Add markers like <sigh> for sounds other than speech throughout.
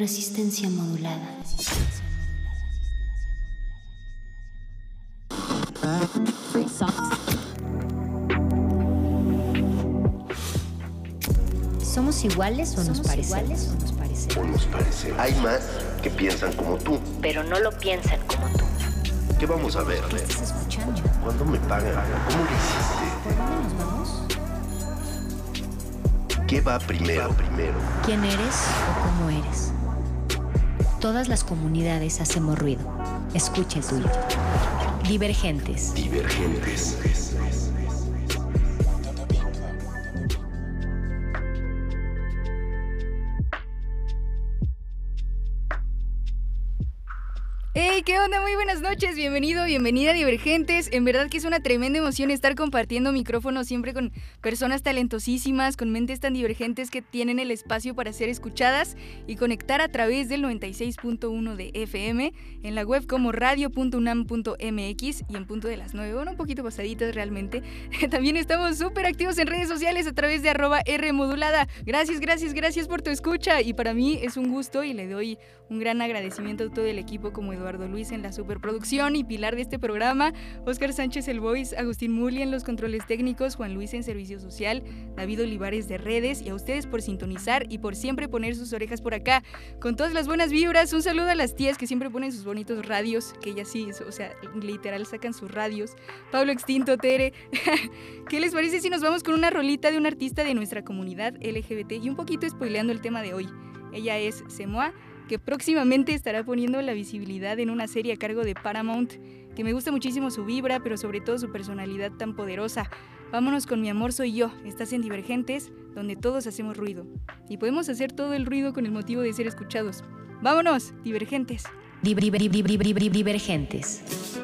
Resistencia modulada. ¿Somos iguales o nos parecemos? O nos parecemos. Hay más que piensan como tú. Pero no lo piensan como tú. ¿Qué vamos a ver? ¿Estás escuchando? ¿Cuándo me pagan? ¿Cómo lo hiciste? ¿Por dónde nos vamos? ¿Qué va primero? primero? ¿Quién eres o cómo eres? Todas las comunidades hacemos ruido. Escucha el tuyo. Divergentes. Divergentes. Hey, ¿qué onda? Muy buenas noches, bienvenido, bienvenida Divergentes. En verdad que es una tremenda emoción estar compartiendo micrófono siempre con personas talentosísimas, con mentes tan divergentes que tienen el espacio para ser escuchadas y conectar a través del 96.1 de FM, en la web como radio.unam.mx y en punto de las 9, bueno, un poquito pasaditas realmente. <laughs> También estamos súper activos en redes sociales a través de arroba Rmodulada. Gracias, gracias, gracias por tu escucha y para mí es un gusto y le doy un gran agradecimiento a todo el equipo como Eduardo Luis en la superproducción y pilar de este programa, Oscar Sánchez el Voice, Agustín Muli en los controles técnicos, Juan Luis en servicio social, David Olivares de redes y a ustedes por sintonizar y por siempre poner sus orejas por acá. Con todas las buenas vibras, un saludo a las tías que siempre ponen sus bonitos radios, que ellas sí, o sea, literal sacan sus radios. Pablo Extinto, Tere. <laughs> ¿Qué les parece si nos vamos con una rolita de un artista de nuestra comunidad LGBT y un poquito spoileando el tema de hoy? Ella es Semoa que próximamente estará poniendo la visibilidad en una serie a cargo de Paramount, que me gusta muchísimo su vibra, pero sobre todo su personalidad tan poderosa. Vámonos con Mi amor soy yo, estás en Divergentes, donde todos hacemos ruido. Y podemos hacer todo el ruido con el motivo de ser escuchados. Vámonos, Divergentes. Divergentes.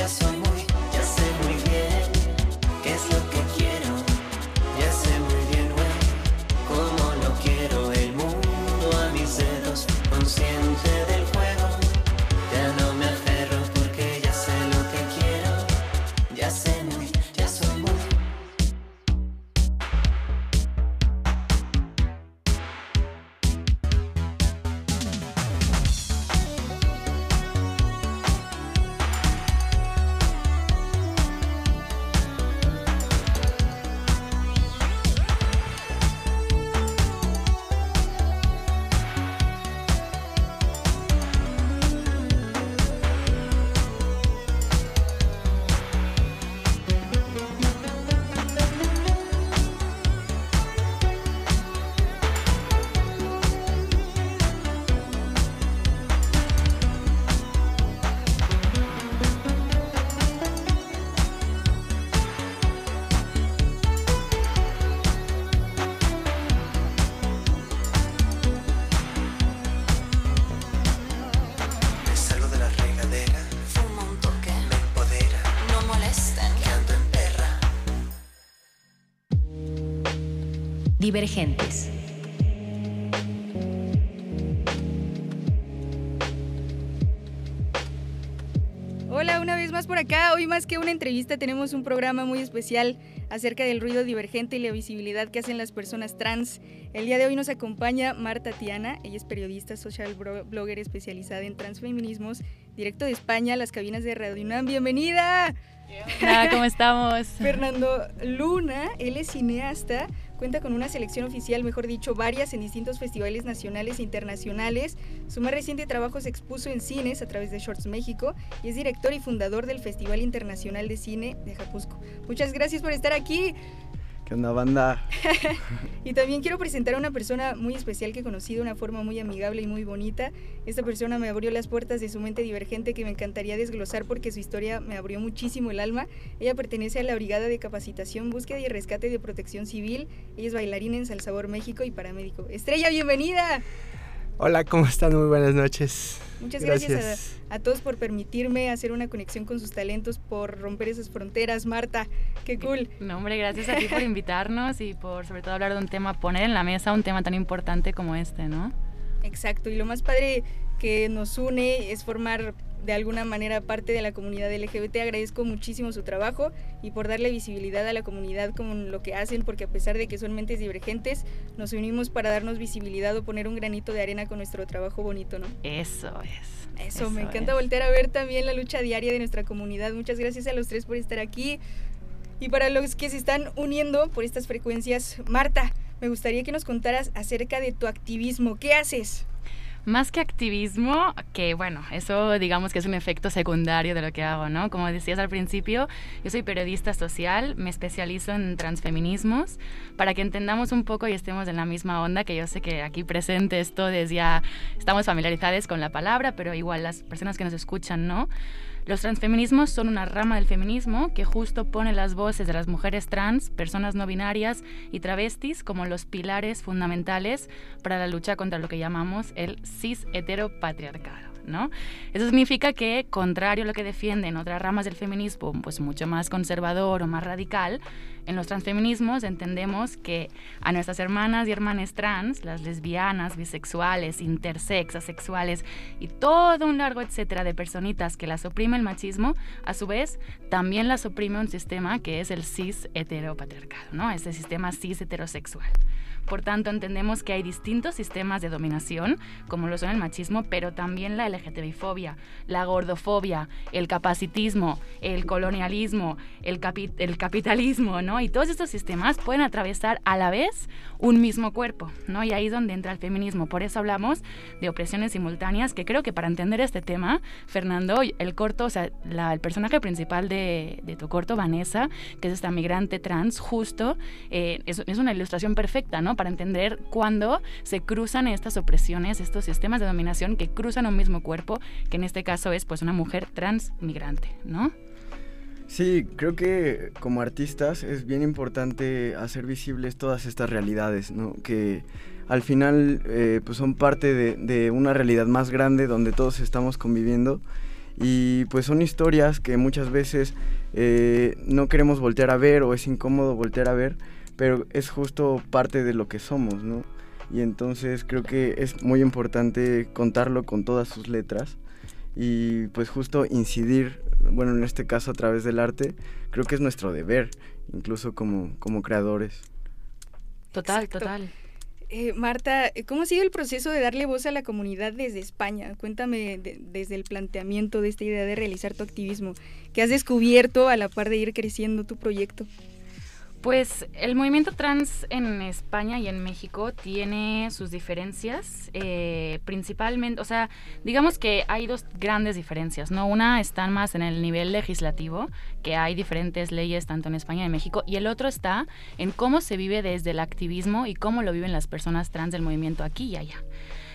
Ya soy muy, ya sé muy bien qué es lo que quiero. Ya sé muy bien, cómo lo quiero el mundo a mis dedos, consciente del divergentes. Hola, una vez más por acá. Hoy más que una entrevista tenemos un programa muy especial acerca del ruido divergente y la visibilidad que hacen las personas trans. El día de hoy nos acompaña Marta Tiana, ella es periodista, social blogger especializada en transfeminismos directo de España, las cabinas de Radio UNAM. ¡Bienvenida! Hola, ¿cómo estamos? <laughs> Fernando Luna, él es cineasta, Cuenta con una selección oficial, mejor dicho, varias en distintos festivales nacionales e internacionales. Su más reciente trabajo se expuso en cines a través de Shorts México y es director y fundador del Festival Internacional de Cine de Japusco. Muchas gracias por estar aquí. ¿Qué banda? <laughs> y también quiero presentar a una persona muy especial que he conocido de una forma muy amigable y muy bonita. Esta persona me abrió las puertas de su mente divergente que me encantaría desglosar porque su historia me abrió muchísimo el alma. Ella pertenece a la Brigada de Capacitación, Búsqueda y Rescate de Protección Civil. Ella es bailarina en Salsabor México y paramédico. Estrella, bienvenida. Hola, ¿cómo están? Muy buenas noches. Muchas gracias, a, todos por permitirme hacer una conexión con sus talentos, por romper esas fronteras. Marta, qué cool. No, hombre, gracias a ti por <laughs> invitarnos y por sobre todo hablar de un tema, poner en la mesa un tema tan importante como este, ¿no? Exacto, y lo más padre que nos une es formar de alguna manera parte de la comunidad LGBT. Agradezco muchísimo su trabajo y por darle visibilidad a la comunidad con lo que hacen, porque a pesar de que son mentes divergentes, nos unimos para darnos visibilidad o poner un granito de arena con nuestro trabajo bonito, ¿no? Eso es. Eso, me encanta voltear a ver también la lucha diaria de nuestra comunidad. Muchas gracias a los tres por estar aquí. Y para los que se están uniendo por estas frecuencias, Marta, me gustaría que nos contaras acerca de tu activismo. ¿Qué haces? Más que activismo, que bueno, eso digamos que es un efecto secundario de lo que hago, ¿no? Como decías al principio, yo soy periodista social, me especializo en transfeminismos, para que entendamos un poco y estemos en la misma onda, que yo sé que aquí presentes todos ya estamos familiarizados con la palabra, pero igual las personas que nos escuchan, ¿no? Los transfeminismos son una rama del feminismo que justo pone las voces de las mujeres trans, personas no binarias y travestis como los pilares fundamentales para la lucha contra lo que llamamos el cis heteropatriarcado. ¿No? Eso significa que, contrario a lo que defienden otras ramas del feminismo, pues mucho más conservador o más radical, en los transfeminismos entendemos que a nuestras hermanas y hermanas trans, las lesbianas, bisexuales, intersex, asexuales y todo un largo etcétera de personitas que las oprime el machismo, a su vez también las oprime un sistema que es el cis heteropatriarcado, ¿no? Ese sistema cis heterosexual. Por tanto, entendemos que hay distintos sistemas de dominación, como lo son el machismo, pero también la LGTBI-fobia, la gordofobia, el capacitismo, el colonialismo, el, el capitalismo, ¿no? Y todos estos sistemas pueden atravesar a la vez un mismo cuerpo, ¿no? Y ahí es donde entra el feminismo. Por eso hablamos de opresiones simultáneas, que creo que para entender este tema, Fernando, el corto, o sea, el personaje principal de, tu corto, Vanessa, que es esta migrante trans, justo, eh, es, es una ilustración perfecta, ¿no? Para entender cuándo se cruzan estas opresiones, estos sistemas de dominación que cruzan un mismo cuerpo, que en este caso es pues una mujer trans migrante, ¿no? Sí, creo que como artistas es bien importante hacer visibles todas estas realidades, ¿no? Que al final eh, pues son parte de, una realidad más grande donde todos estamos conviviendo y pues son historias que muchas veces eh, no queremos voltear a ver o es incómodo voltear a ver pero es justo parte de lo que somos, ¿no? Y entonces creo que es muy importante contarlo con todas sus letras y pues justo incidir, bueno, en este caso a través del arte, creo que es nuestro deber, incluso como, como creadores. Total, total. Eh, Marta, ¿cómo sigue el proceso de darle voz a la comunidad desde España? Cuéntame desde el planteamiento de esta idea de realizar tu activismo. ¿Qué has descubierto a la par de ir creciendo tu proyecto? Pues el movimiento trans en España y en México tiene sus diferencias, eh, principalmente, o sea, digamos que hay dos grandes diferencias, ¿no? Una está más en el nivel legislativo, que hay diferentes leyes tanto en España y en México, y el otro está en cómo se vive desde el activismo y cómo lo viven las personas trans del movimiento aquí y allá.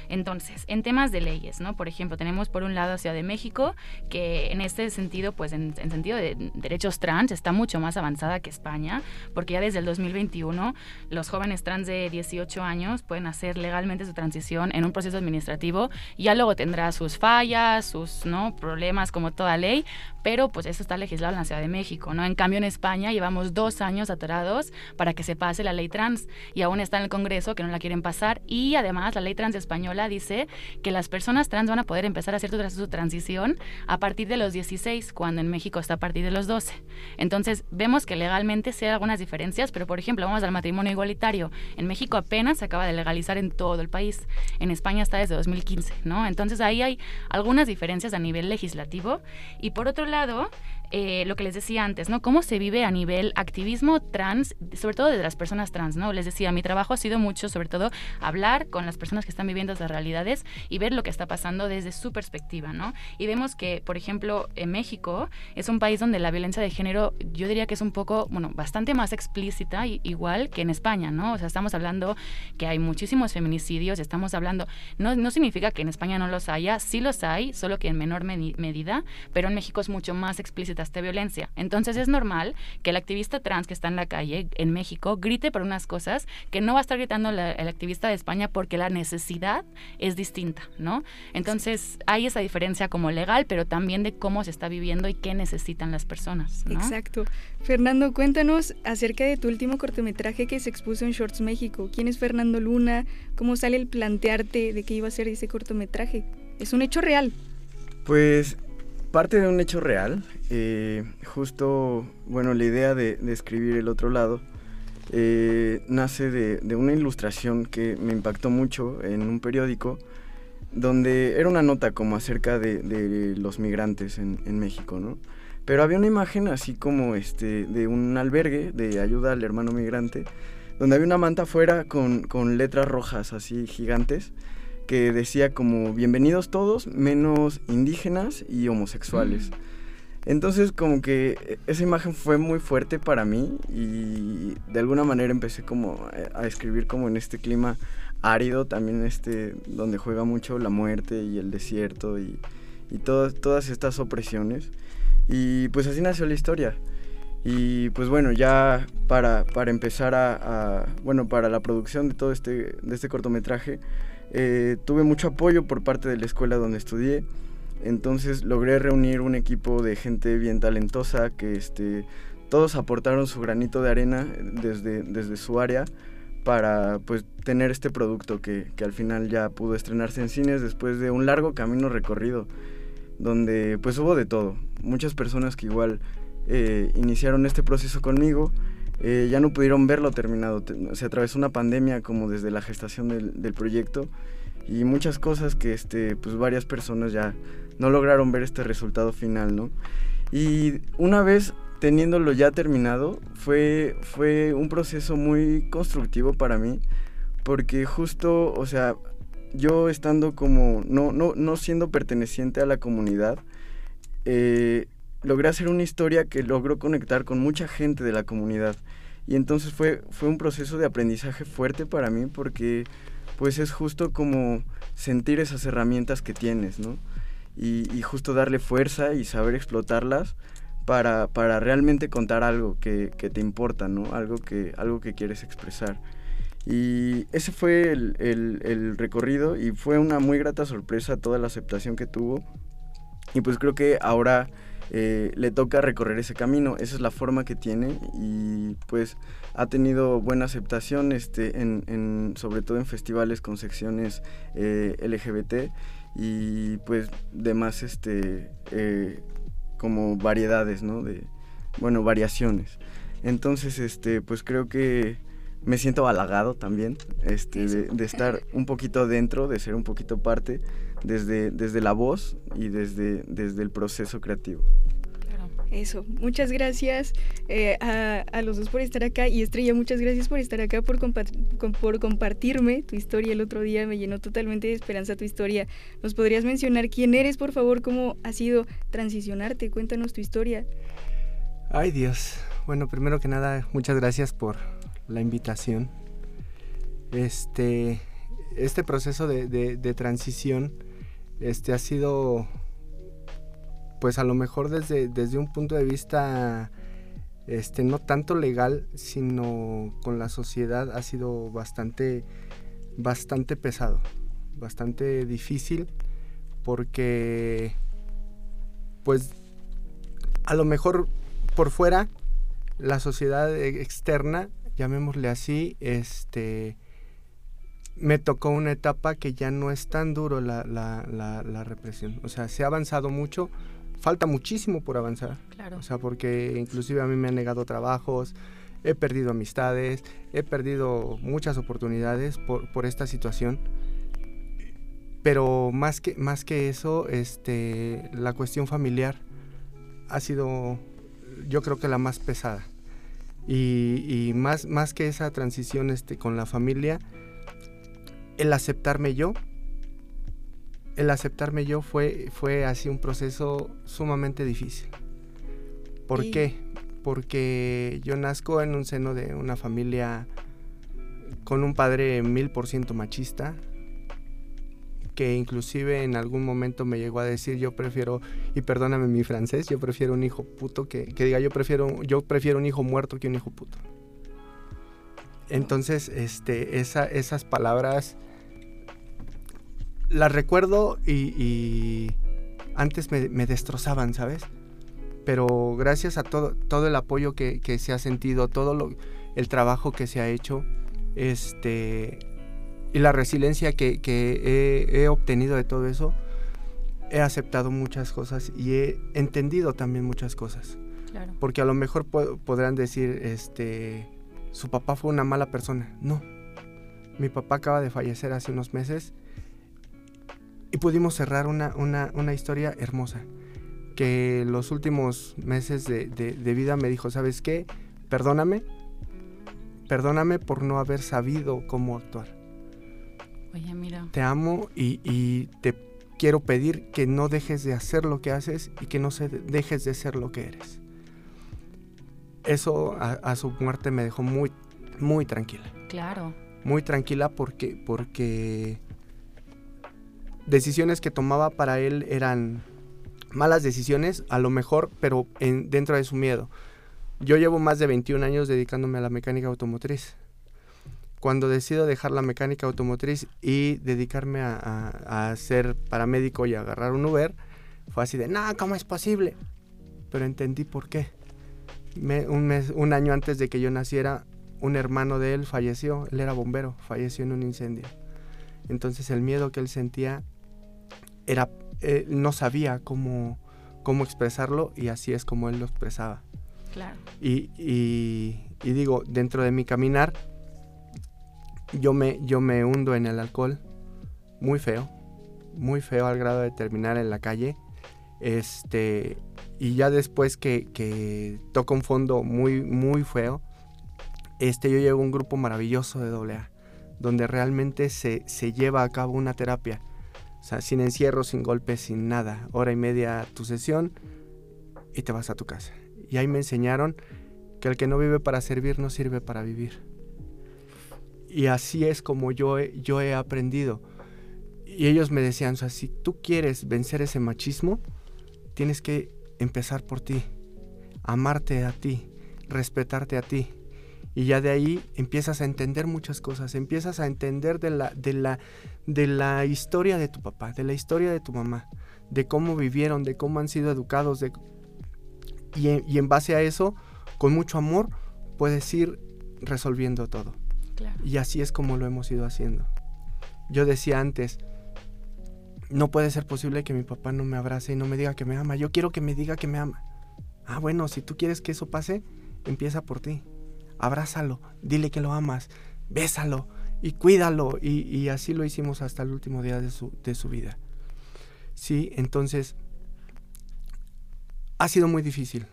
Entonces, en temas de leyes, ¿no? Por ejemplo, tenemos por un lado Ciudad de México, que en este sentido, pues en, sentido de derechos trans, está mucho más avanzada que España, porque ya desde el 2021 los jóvenes trans de 18 años pueden hacer legalmente su transición en un proceso administrativo, y ya luego tendrá sus fallas, sus ¿no? problemas como toda ley, pero pues eso está legislado en la Ciudad de México, ¿no? En cambio en España llevamos dos años atorados para que se pase la ley trans y aún está en el Congreso que no la quieren pasar y además la ley trans española española dice que las personas trans van a poder empezar a hacer su transición a partir de los 16, cuando en México está a partir de los 12. Entonces, vemos que legalmente sí hay algunas diferencias, pero por ejemplo, vamos al matrimonio igualitario. En México apenas se acaba de legalizar en todo el país. En España está desde 2015, ¿no? Entonces, ahí hay algunas diferencias a nivel legislativo. Y por otro lado, eh, lo que les decía antes, ¿no? Cómo se vive a nivel activismo trans, sobre todo de las personas trans, ¿no? Les decía, mi trabajo ha sido mucho, sobre todo, hablar con las personas que están viviendo esas realidades y ver lo que está pasando desde su perspectiva, ¿no? Y vemos que, por ejemplo, en México es un país donde la violencia de género, yo diría que es un poco, bueno, bastante más explícita, igual que en España, ¿no? O sea, estamos hablando que hay muchísimos feminicidios, estamos hablando, no, no significa que en España no los haya, sí los hay, solo que en menor medida, pero en México es mucho más explícita violencia. Entonces es normal que el activista trans que está en la calle en México grite por unas cosas que no va a estar gritando el activista de España porque la necesidad es distinta, ¿no? Entonces hay esa diferencia como legal, pero también de cómo se está viviendo y qué necesitan las personas. Exacto. Fernando, cuéntanos acerca de tu último cortometraje que se expuso en Shorts México. ¿Quién es Fernando Luna? ¿Cómo sale el plantearte de qué iba a ser ese cortometraje? Es un hecho real. Pues parte de un hecho real. Eh, justo, bueno, la idea de, escribir El otro lado eh, nace de, una ilustración que me impactó mucho en un periódico, donde era una nota como acerca de, los migrantes en, México, ¿no? Pero había una imagen así como este, de un albergue de ayuda al hermano migrante, donde había una manta afuera con, con letras rojas así gigantes que decía como bienvenidos todos menos indígenas y homosexuales. Mm. Entonces como que esa imagen fue muy fuerte para mí y de alguna manera empecé como a escribir como en este clima árido, también este donde juega mucho la muerte y el desierto y, y todas, todas estas opresiones. Y pues así nació la historia. Y pues bueno, ya para, para empezar a, a, bueno, para la producción de todo este, de este cortometraje, eh, tuve mucho apoyo por parte de la escuela donde estudié. Entonces logré reunir un equipo de gente bien talentosa que este, todos aportaron su granito de arena desde, desde su área para pues, tener este producto que, que, al final ya pudo estrenarse en cines después de un largo camino recorrido donde pues hubo de todo. Muchas personas que igual eh, iniciaron este proceso conmigo eh, ya no pudieron verlo terminado. Se atravesó una pandemia como desde la gestación del, proyecto y muchas cosas que este, pues varias personas ya no lograron ver este resultado final, ¿no? Y una vez teniéndolo ya terminado, fue, fue un proceso muy constructivo para mí, porque justo, o sea, yo estando como, no, no, no siendo perteneciente a la comunidad, eh, logré hacer una historia que logró conectar con mucha gente de la comunidad. Y entonces fue, fue un proceso de aprendizaje fuerte para mí porque pues es justo como sentir esas herramientas que tienes, ¿no? Y, justo darle fuerza y saber explotarlas para, para realmente contar algo que, te importa, ¿no? Algo que, algo que quieres expresar. Y ese fue el, el, recorrido y fue una muy grata sorpresa toda la aceptación que tuvo. Y pues creo que ahora eh, le toca recorrer ese camino. Esa es la forma que tiene y pues ha tenido buena aceptación, este, en, sobre todo en festivales con secciones eh, LGBT y pues demás este, eh, como variedades, ¿no? De, bueno, variaciones. Entonces, este, pues creo que me siento halagado también este, de, de, estar un poquito dentro, de ser un poquito parte desde, desde la voz y desde, desde el proceso creativo. Eso, muchas gracias eh, a, los dos por estar acá y Estrella, muchas gracias por estar acá, por, por compartirme tu historia el otro día, me llenó totalmente de esperanza tu historia. ¿Nos podrías mencionar quién eres, por favor? ¿Cómo ha sido transicionarte? Cuéntanos tu historia. Ay Dios, bueno, primero que nada, muchas gracias por la invitación. Este, este proceso de, de transición este ha sido pues a lo mejor desde, desde un punto de vista este no tanto legal sino con la sociedad ha sido bastante bastante pesado bastante difícil porque pues a lo mejor por fuera la sociedad externa llamémosle así este me tocó una etapa que ya no es tan duro la, la, la, la represión. O sea, se ha avanzado mucho, falta muchísimo por avanzar. Claro. O sea, porque inclusive a mí me han negado trabajos, he perdido amistades, he perdido muchas oportunidades por, por esta situación. Pero más que, más que eso, este, la cuestión familiar ha sido, yo creo que la más pesada. Y, y más, más que esa transición este, con la familia, el aceptarme yo, el aceptarme yo fue, fue así un proceso sumamente difícil. ¿Por qué? Porque yo nazco en un seno de una familia con un padre mil por ciento machista, que inclusive en algún momento me llegó a decir yo prefiero, y perdóname mi francés, yo prefiero un hijo puto que, que diga yo prefiero, yo prefiero un hijo muerto que un hijo puto. Entonces, este, esa- esas palabras las recuerdo y, y antes me, me destrozaban, ¿sabes? Pero gracias a todo, todo el apoyo que, que se ha sentido, todo lo, el trabajo que se ha hecho, este, y la resiliencia que, que he, he obtenido de todo eso, he aceptado muchas cosas y he entendido también muchas cosas. Claro. Porque a lo mejor po- podrán decir, este, su papá fue una mala persona. No. Mi papá acaba de fallecer hace unos meses y pudimos cerrar una, una, una historia hermosa. Que los últimos meses de, de- de vida me dijo, ¿sabes qué? Perdóname. Perdóname por no haber sabido cómo actuar. Oye, mira. Te amo y, y te quiero pedir que no dejes de hacer lo que haces y que no se dejes de ser lo que eres. Eso a, a su muerte me dejó muy, muy tranquila. Claro. Muy tranquila porque, porque decisiones que tomaba para él eran malas decisiones, a lo mejor, pero en, dentro de su miedo. Yo llevo más de 21 años dedicándome a la mecánica automotriz. Cuando decido dejar la mecánica automotriz y dedicarme a, a- a ser paramédico y agarrar un Uber, fue así de, no, ¿cómo es posible? Pero entendí por qué. Un, mes, un año antes de que yo naciera, un hermano de él falleció, él era bombero, falleció en un incendio. Entonces el miedo que él sentía era, eh, no sabía cómo, cómo expresarlo y así es como él lo expresaba. Claro. Y, y- y digo, dentro de mi caminar, yo me, yo me hundo en el alcohol, muy feo, muy feo al grado de terminar en la calle. Este, y ya después que, que toco un fondo muy, muy feo, este, yo llevo a un grupo maravilloso de AA, donde realmente se, se lleva a cabo una terapia. O sea, sin encierro, sin golpes, sin nada. Hora y media tu sesión y te vas a tu casa. Y ahí me enseñaron que el que no vive para servir no sirve para vivir. Y así es como yo he, yo he aprendido. Y ellos me decían, o sea, si tú quieres vencer ese machismo, tienes que empezar por ti, amarte a ti, respetarte a ti. Y ya de ahí empiezas a entender muchas cosas, empiezas a entender de la, de la, de la historia de tu papá, de la historia de tu mamá, de cómo vivieron, de cómo han sido educados, de, y, en, y en base a eso, con mucho amor, puedes ir resolviendo todo. Claro. Y así es como lo hemos ido haciendo. Yo decía antes, no puede ser posible que mi papá no me abrace y no me diga que me ama. Yo quiero que me diga que me ama. Ah, bueno, si tú quieres que eso pase, empieza por ti. Abrázalo, dile que lo amas, bésalo y cuídalo. Y, y así lo hicimos hasta el último día de su, de su vida. Sí, entonces ha sido muy difícil.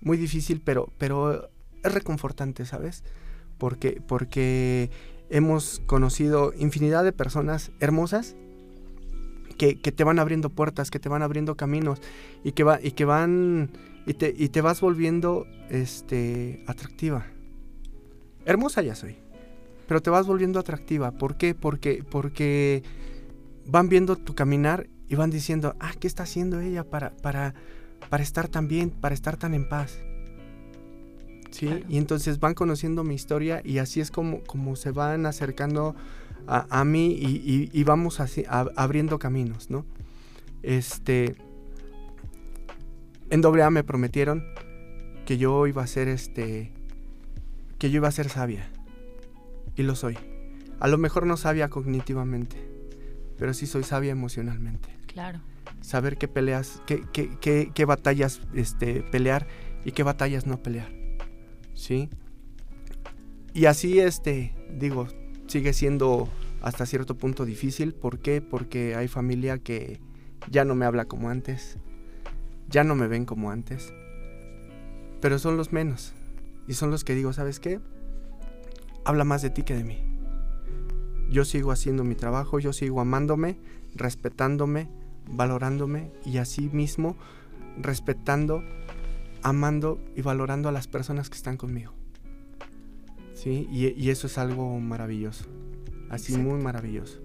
Muy difícil, pero, pero es reconfortante, ¿sabes? Porque, porque hemos conocido infinidad de personas hermosas que, que te van abriendo puertas, que te van abriendo caminos y que, va, y que van y te, y te vas volviendo este, atractiva. Hermosa ya soy, pero te vas volviendo atractiva. ¿Por qué? Porque, porque van viendo tu caminar y van diciendo, ah, ¿qué está haciendo ella para, para, para estar tan bien, para estar tan en paz? ¿sí? Claro. Y entonces van conociendo mi historia y así es como, como se van acercando a, a mí y, y- y vamos así, a- abriendo caminos, ¿no? Este, en AA me prometieron que yo iba a ser este, que yo iba a ser sabia y lo soy. A lo mejor no sabia cognitivamente, pero sí soy sabia emocionalmente. Claro. Saber qué peleas, qué, qué, qué, qué batallas este, pelear y qué batallas no pelear. ¿Sí? Y así, este, digo, sigue siendo hasta cierto punto difícil. ¿Por qué? Porque hay familia que ya no me habla como antes, ya no me ven como antes, pero son los menos. Y son los que digo, ¿sabes qué? Habla más de ti que de mí. Yo sigo haciendo mi trabajo, yo sigo amándome, respetándome, valorándome y así mismo respetando, amando y valorando a las personas que están conmigo. ¿Sí? Y, y eso es algo maravilloso. Así Exacto. muy maravilloso.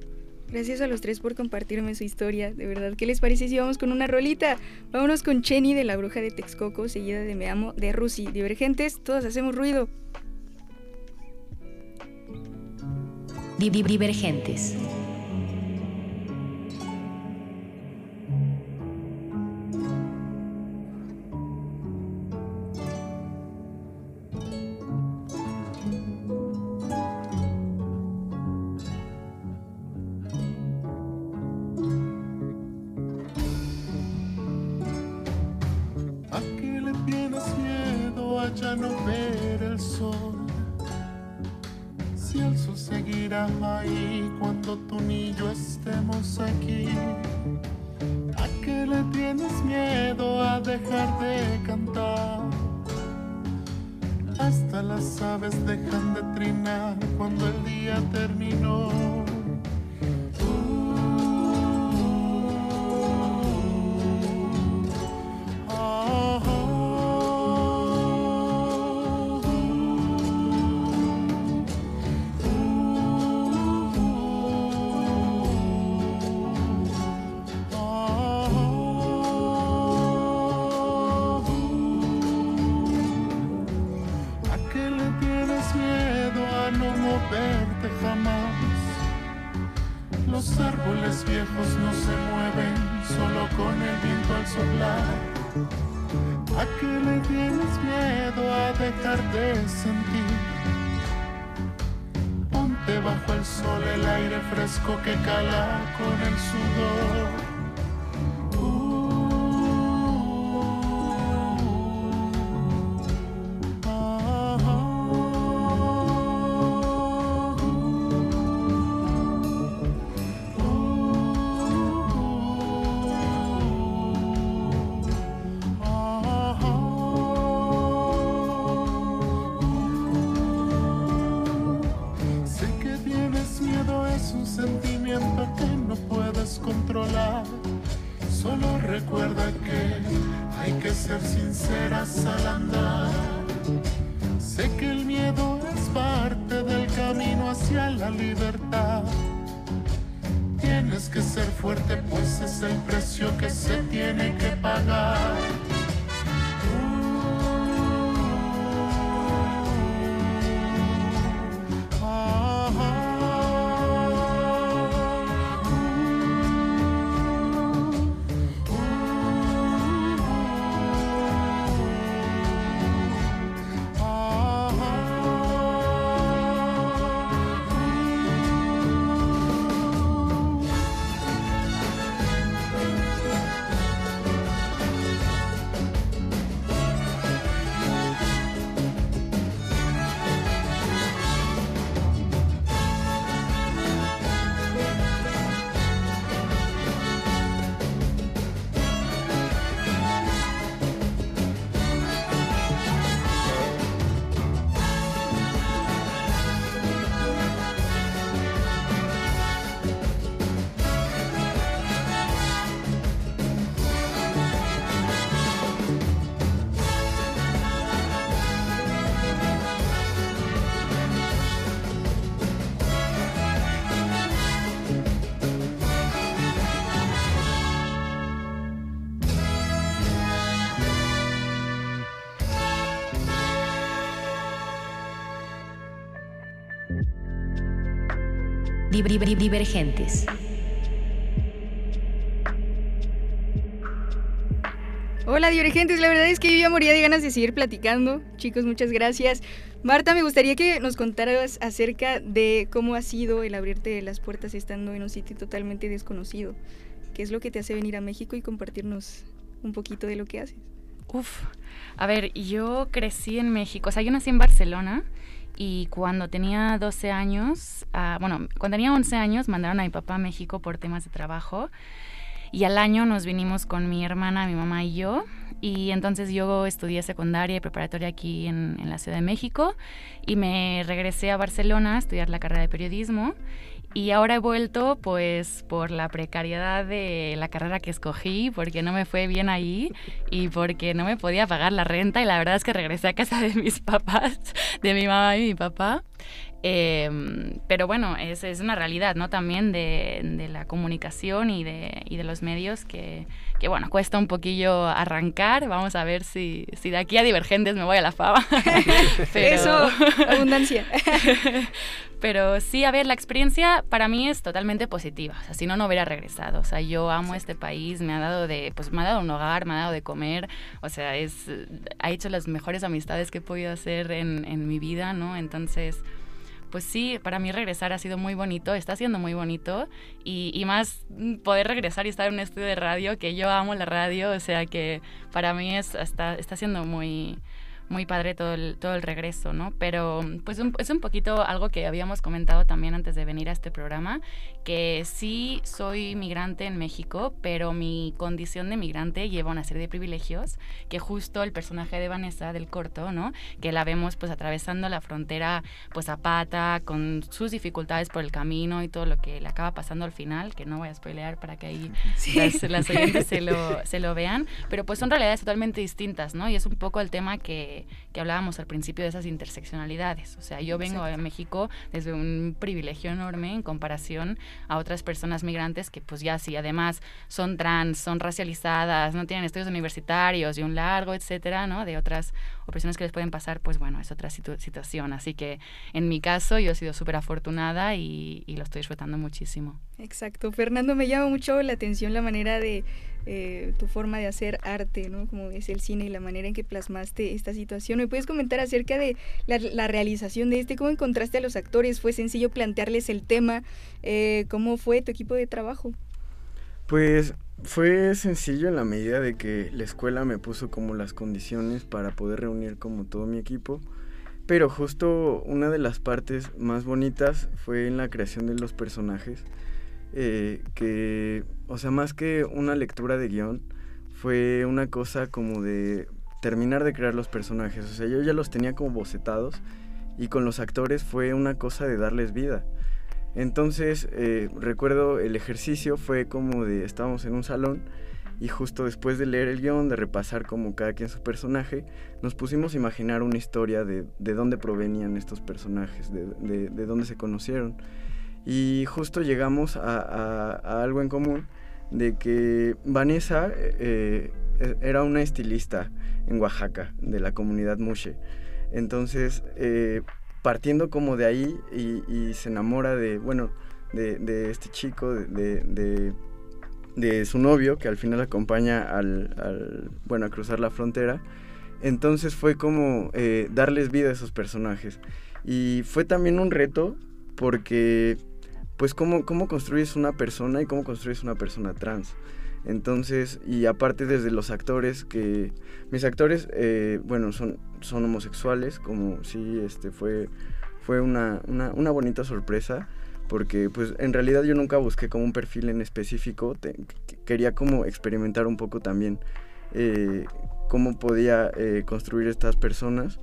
Gracias a los tres por compartirme su historia, de verdad. ¿Qué les parece si vamos con una rolita? Vámonos con Chenny de la Bruja de Texcoco, seguida de Me Amo de Rusi. Divergentes, todos hacemos ruido. Divergentes. Tienes miedo a dejar de cantar? Hasta las aves dejan de trinar cuando el día terminó. Divergentes. Hola, divergentes. La verdad es que yo ya moría de ganas de seguir platicando. Chicos, muchas gracias. Marta, me gustaría que nos contaras acerca de cómo ha sido el abrirte las puertas estando en un sitio totalmente desconocido. ¿Qué es lo que te hace venir a México y compartirnos un poquito de lo que haces? Uf, a ver, yo crecí en México, o sea, yo nací en Barcelona y cuando tenía 12 años, ah, bueno, cuando tenía 11 años mandaron a mi papá a México por temas de trabajo y al año nos vinimos con mi hermana, mi mamá y yo. Y entonces yo estudié secundaria y preparatoria aquí en, en la Ciudad de México y me regresé a Barcelona a estudiar la carrera de periodismo y ahora he vuelto pues por la precariedad de la carrera que escogí, porque no me fue bien ahí y porque no me podía pagar la renta y la verdad es que regresé a casa de mis <laughs> papás, de mi mamá y mi papá. Em, pero bueno, es, es, una realidad, ¿no? También de, de la comunicación y de, y de los medios que, que, bueno, cuesta un poquillo arrancar. Vamos a ver si, si de aquí a Divergentes me voy a la fama. <laughs> pero... Eso, abundancia. <laughs> pero sí, a ver, la experiencia para mí es totalmente positiva. O sea, si no, no hubiera regresado. O sea, yo amo este país, me ha dado de, pues me ha dado un hogar, me ha dado de comer. O sea, es, ha hecho las mejores amistades que he podido hacer en, en mi vida, ¿no? Entonces pues sí, para mí regresar ha sido muy bonito, está siendo muy bonito y, más poder regresar y estar en un estudio de radio, que yo amo la radio, o sea que para mí es, está, está siendo muy, muy padre todo el, todo el regreso, ¿no? Pero pues un, es un poquito algo que habíamos comentado también antes de venir a este programa, que sí soy migrante en México, pero mi condición de migrante lleva una serie de privilegios, que justo el personaje de Vanessa del corto, ¿no? Que la vemos pues atravesando la frontera pues a pata, con sus dificultades por el camino y todo lo que le acaba pasando al final, que no voy a spoilear para que ahí sí. las, las oyentes se lo, <laughs> se lo vean, pero pues son realidades totalmente distintas, ¿no? Y es un poco el tema que que, hablábamos al principio de esas interseccionalidades. O sea, yo vengo Exacto. a México desde un privilegio enorme en comparación a otras personas migrantes que pues ya sí, además son trans, son racializadas, no tienen estudios universitarios y un largo, etcétera, ¿no? De otras opresiones que les pueden pasar, pues bueno, es otra situ situación. Así que en mi caso yo he sido súper afortunada y, y lo estoy disfrutando muchísimo. Exacto. Fernando, me llama mucho la atención la manera de eh, tu forma de hacer arte, ¿no? Como es el cine y la manera en que plasmaste esta situación. ¿Me puedes comentar acerca de la, realización de este? ¿Cómo encontraste a los actores? ¿Fue sencillo plantearles el tema? Eh, ¿Cómo fue tu equipo de trabajo? Pues fue sencillo en la medida de que la escuela me puso como las condiciones para poder reunir como todo mi equipo. Pero justo una de las partes más bonitas fue en la creación de los personajes eh, que, o sea, más que una lectura de guion, fue una cosa como de terminar de crear los personajes. O sea, yo ya los tenía como bocetados y con los actores fue una cosa de darles vida. Entonces, eh, recuerdo el ejercicio fue como de, estábamos en un salón y justo después de leer el guion, de repasar como cada quien su personaje, nos pusimos a imaginar una historia de, de dónde provenían estos personajes, de, de, de dónde se conocieron. Y justo llegamos a, a, a algo en común de que Vanessa eh, era una estilista en Oaxaca, de la comunidad Mushe. Entonces, eh, partiendo como de ahí y, se enamora de, bueno, de, este chico, de, de, su novio, que al final acompaña al, bueno, a cruzar la frontera. Entonces fue como eh, darles vida a esos personajes. Y fue también un reto porque pues cómo, cómo construyes una persona y cómo construyes una persona trans. Entonces, y aparte desde los actores, que mis actores, eh, bueno, son, son homosexuales, como sí, este, fue, fue una, una, una, bonita sorpresa, porque pues en realidad yo nunca busqué como un perfil en específico, quería como experimentar un poco también eh, cómo podía eh, construir estas personas,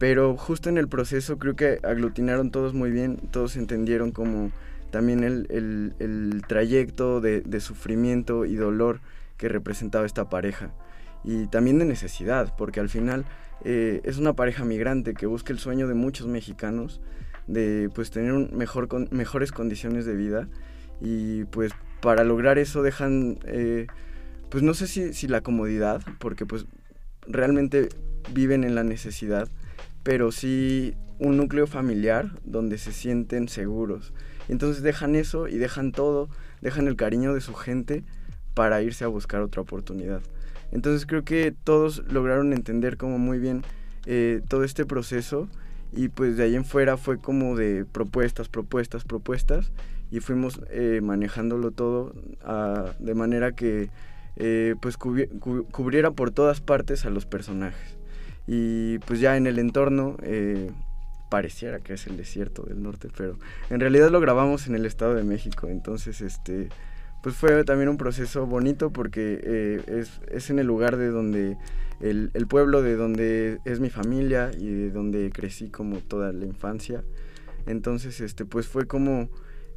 pero justo en el proceso creo que aglutinaron todos muy bien, todos entendieron como también el, el, el trayecto de, de, sufrimiento y dolor que representaba esta pareja. Y también de necesidad, porque al final eh, es una pareja migrante que busca el sueño de muchos mexicanos de pues tener un mejor con, mejores condiciones de vida y pues para lograr eso dejan eh, pues no sé si, si la comodidad porque pues realmente viven en la necesidad pero sí un núcleo familiar donde se sienten seguros entonces dejan eso y dejan todo, dejan el cariño de su gente para irse a buscar otra oportunidad. Entonces creo que todos lograron entender como muy bien eh, todo este proceso y pues de ahí en fuera fue como de propuestas, propuestas, propuestas y fuimos eh, manejándolo todo ah, de manera que eh, pues cubriera por todas partes a los personajes. Y pues ya en el entorno eh, pareciera que es el desierto del norte, pero en realidad lo grabamos en el Estado de México, entonces este pues fue también un proceso bonito porque es, es, en el lugar de donde el, el, pueblo de donde es mi familia y de donde crecí como toda la infancia entonces este pues fue como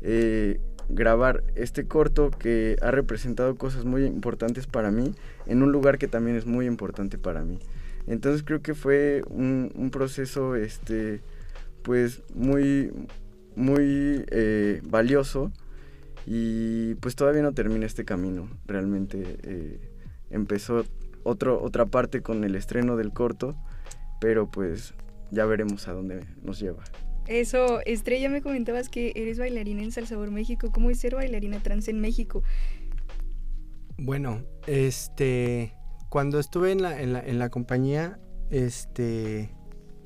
eh, grabar este corto que ha representado cosas muy importantes para mí en un lugar que también es muy importante para mí. Entonces creo que fue un, proceso este pues muy muy eh, valioso y pues todavía no termina este camino. Realmente eh, empezó otro, otra parte con el estreno del corto, pero pues ya veremos a dónde nos lleva. Eso, Estrella, me comentabas que eres bailarina en Salsabor México. ¿Cómo es ser bailarina trans en México? Bueno, este, cuando estuve en la, en la, compañía, este,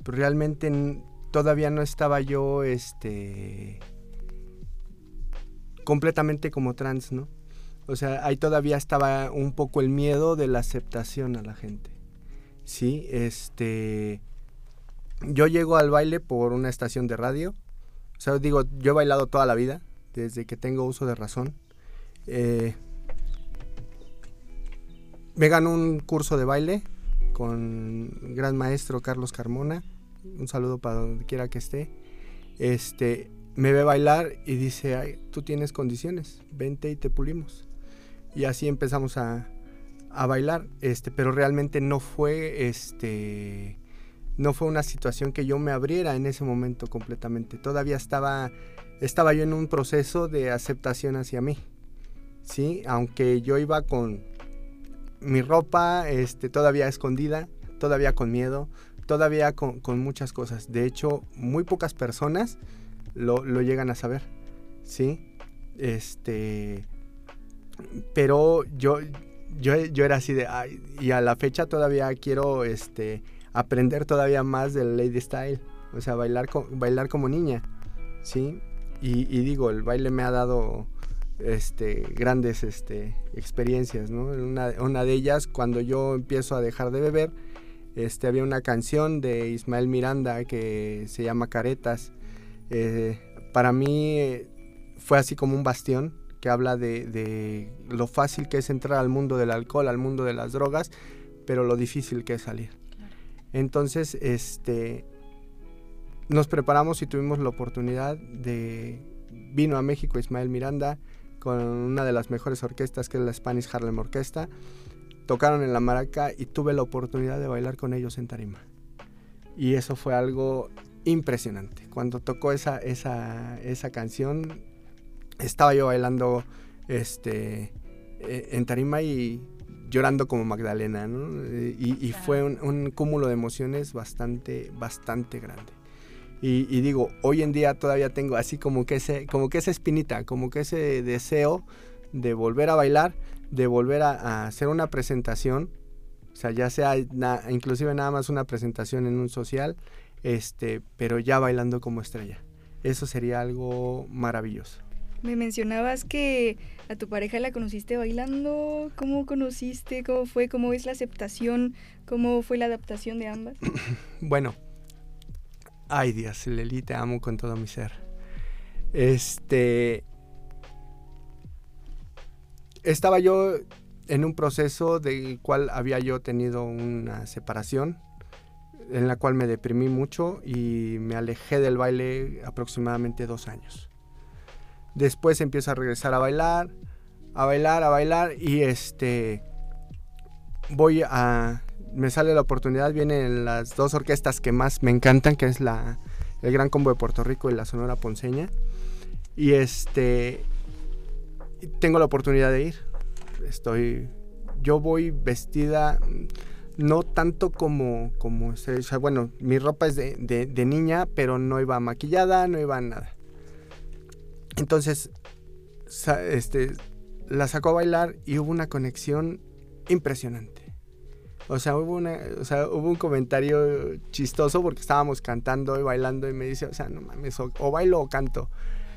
pues realmente todavía no estaba yo, este, completamente como trans, ¿no? O sea, ahí todavía estaba un poco el miedo de la aceptación a la gente. Sí, este, yo llego al baile por una estación de radio. O sea, digo, yo he bailado toda la vida, desde que tengo uso de razón. Eh, me gano un curso de baile con el gran maestro Carlos Carmona. Un saludo para donde quiera que esté. Este, me ve bailar y dice, Ay, tú tienes condiciones, vente y te pulimos. Y así empezamos a, a bailar, este, pero realmente no fue este no fue una situación que yo me abriera en ese momento completamente. Todavía estaba, estaba yo en un proceso de aceptación hacia mí. ¿sí? Aunque yo iba con mi ropa este, todavía escondida, todavía con miedo, todavía con, muchas cosas. De hecho, muy pocas personas lo, llegan a saber. ¿sí? Este, pero yo, yo, yo era así de, y a la fecha todavía quiero este, aprender todavía más del lady style, o sea, bailar, bailar como niña, ¿sí? Y, digo, el baile me ha dado este, grandes este, experiencias, ¿no? Una, de ellas, cuando yo empiezo a dejar de beber, este, había una canción de Ismael Miranda que se llama Caretas. Eh, para mí eh, fue así como un bastión que habla de, de, lo fácil que es entrar al mundo del alcohol, al mundo de las drogas, pero lo difícil que es salir. Entonces, este, nos preparamos y tuvimos la oportunidad de... Vino a México Ismael Miranda con una de las mejores orquestas que es la Spanish Harlem Orquesta. Tocaron en la maraca y tuve la oportunidad de bailar con ellos en tarima. Y eso fue algo impresionante. Cuando tocó esa, esa, esa canción, estaba yo bailando este, eh, en tarima y llorando como Magdalena, ¿no? Y, fue un, cúmulo de emociones bastante, bastante grande. Y, digo, hoy en día todavía tengo así como que, ese, como que esa espinita, como que ese deseo de volver a bailar, de volver a, hacer una presentación, o sea, ya sea inclusive nada más una presentación en un social, este, pero ya bailando como estrella. Eso sería algo maravilloso. Me mencionabas que a tu pareja la conociste bailando. ¿Cómo conociste? ¿Cómo fue? ¿Cómo es la aceptación? ¿Cómo fue la adaptación de ambas? <coughs> bueno. Ay, Dios, Leli, te amo con todo mi ser. Este. Estaba yo en un proceso del cual había yo tenido una separación, en la cual me deprimí mucho y me alejé del baile aproximadamente dos años. Después empiezo a regresar a bailar, a bailar, a bailar y este voy a me sale la oportunidad, vienen las dos orquestas que más me encantan, que es la el Gran Combo de Puerto Rico y la Sonora Ponceña. Y este tengo la oportunidad de ir. Estoy yo voy vestida no tanto como como bueno, mi ropa es de, de niña, pero no iba maquillada, no iba nada. Entonces, este, la sacó a bailar y hubo una conexión impresionante. O sea, hubo una, o sea, hubo un comentario chistoso porque estábamos cantando y bailando y me dice, o sea, no mames, o bailo o canto.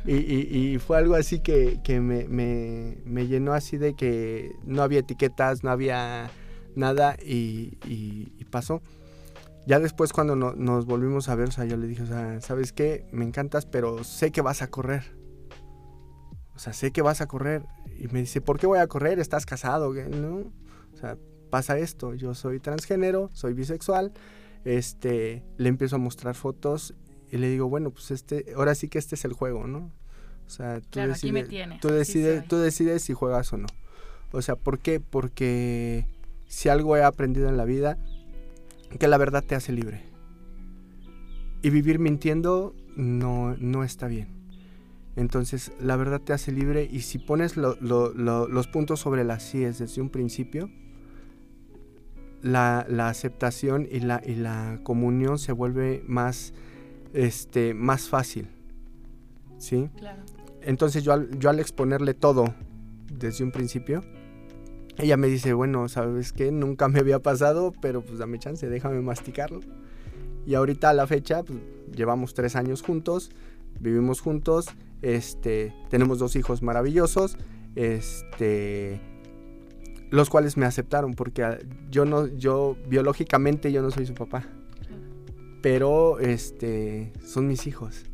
Y, fue algo así que, me, llenó así de que no había etiquetas, no había nada y, pasó. Ya después cuando no- nos volvimos a ver, yo le dije, ¿sabes qué? Me encantas, pero sé que vas a correr. O sea, sé que vas a correr. Y me dice, ¿por qué voy a correr? ¿Estás casado? No. O sea, pasa esto. Yo soy transgénero, soy bisexual. Este, le empiezo a mostrar fotos y le digo, bueno, pues este, ahora sí que este es el juego, ¿no? O sea, tú Claro, aquí me decides, tú decides, tú decides si juegas o no. O sea, ¿por qué? Porque si algo he aprendido en la vida, que la verdad te hace libre. Y vivir mintiendo no, no está bien. Entonces, la verdad te hace libre y si pones lo- lo- lo- los puntos sobre las síes desde un principio, la, la aceptación y la, y la comunión se vuelve más, este, más fácil. ¿Sí? Claro. Entonces yo al, yo al exponerle todo desde un principio, ella me dice, bueno, ¿sabes qué? Nunca me había pasado, pero pues dame chance, déjame masticarlo. Y ahorita a la fecha, pues, llevamos tres años juntos, vivimos juntos, este, tenemos dos hijos maravillosos, este, los cuales me aceptaron, porque ah, yo no, yo biológicamente yo no soy su papá, pero este, son mis hijos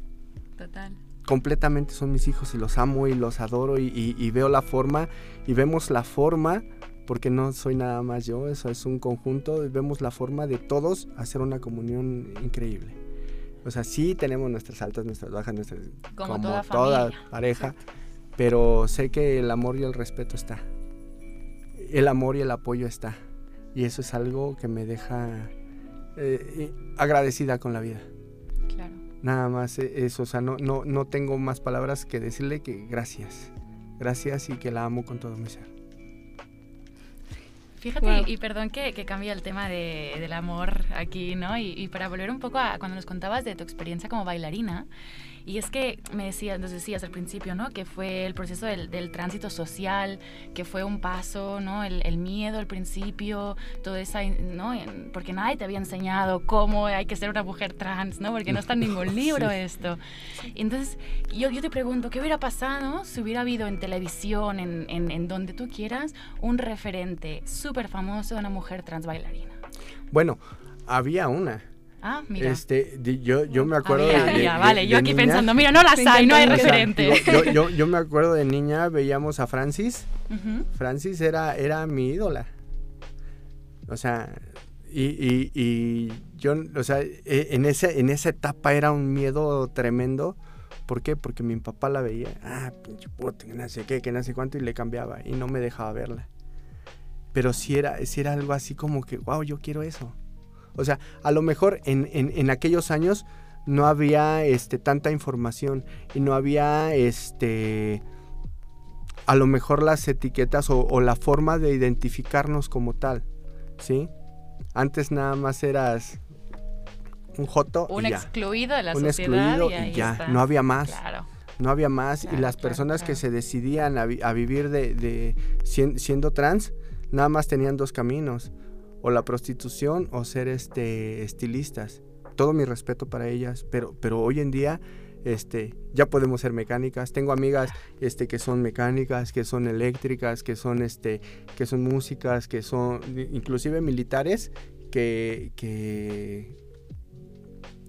Total. completamente son mis hijos y los amo y los adoro y, y- y veo la forma y vemos la forma, porque no soy nada más yo, eso es un conjunto, y vemos la forma de todos hacer una comunión increíble. O sea, sí tenemos nuestras altas, nuestras bajas, nuestras, Como toda pareja, pero sé que el amor y el respeto está. El amor y el apoyo está. Y eso es algo que me deja eh, agradecida con la vida. Claro. Nada más eh, eso, o sea, no, no, no tengo más palabras que decirle que gracias. Gracias y que la amo con todo mi ser. Fíjate, Wow. y perdón que, que cambie el tema de- del amor aquí, ¿no? Y, y para volver un poco a cuando nos contabas de tu experiencia como bailarina, y es que me decías, nos decías al principio, ¿no? Que fue el proceso del, del tránsito social, que fue un paso, ¿no? El, el miedo al principio, todo esa, ¿no? Porque nadie te había enseñado cómo hay que ser una mujer trans, ¿no? Porque no está en <laughs> ningún libro esto. Entonces, yo, yo te pregunto, ¿qué hubiera pasado si hubiera habido en televisión, en, en, en donde tú quieras, un referente súper famoso de una mujer trans bailarina? Bueno, había una. Ah, mira. Este, di- yo, yo me acuerdo Había, de, de- había, de- vale, yo de aquí niña- pensando, mira, no las hay, no hay encanta. o sea, referente. digo, yo, yo, yo me acuerdo de niña, veíamos a Francis. Ujú. Francis era, era mi ídola. O sea, y, y- y yo, o sea, e- en, ese, en esa etapa era un miedo tremendo. ¿Por qué? Porque mi papá la veía. Ah, pinche puta, que no sé qué, que no sé cuánto, y le cambiaba y no me dejaba verla. Pero sí era, sí era algo así como que, wow, yo quiero eso. O sea, a lo mejor en, en- en aquellos años no había este, tanta información y no había este a lo mejor las etiquetas o, o la forma de identificarnos como tal, ¿sí? Antes nada más eras un joto Un y ya. excluido de la Un sociedad excluido y, ya, está. no había más. Claro. No había más y las claro, personas que se decidían a, vi- a vivir de, de sien- siendo trans nada más tenían dos caminos, o la prostitución o ser este estilistas. Todo mi respeto para ellas, pero pero hoy en día este ya podemos ser mecánicas. Tengo amigas este que son mecánicas, que son eléctricas, que son este que son músicas, que son inclusive militares que que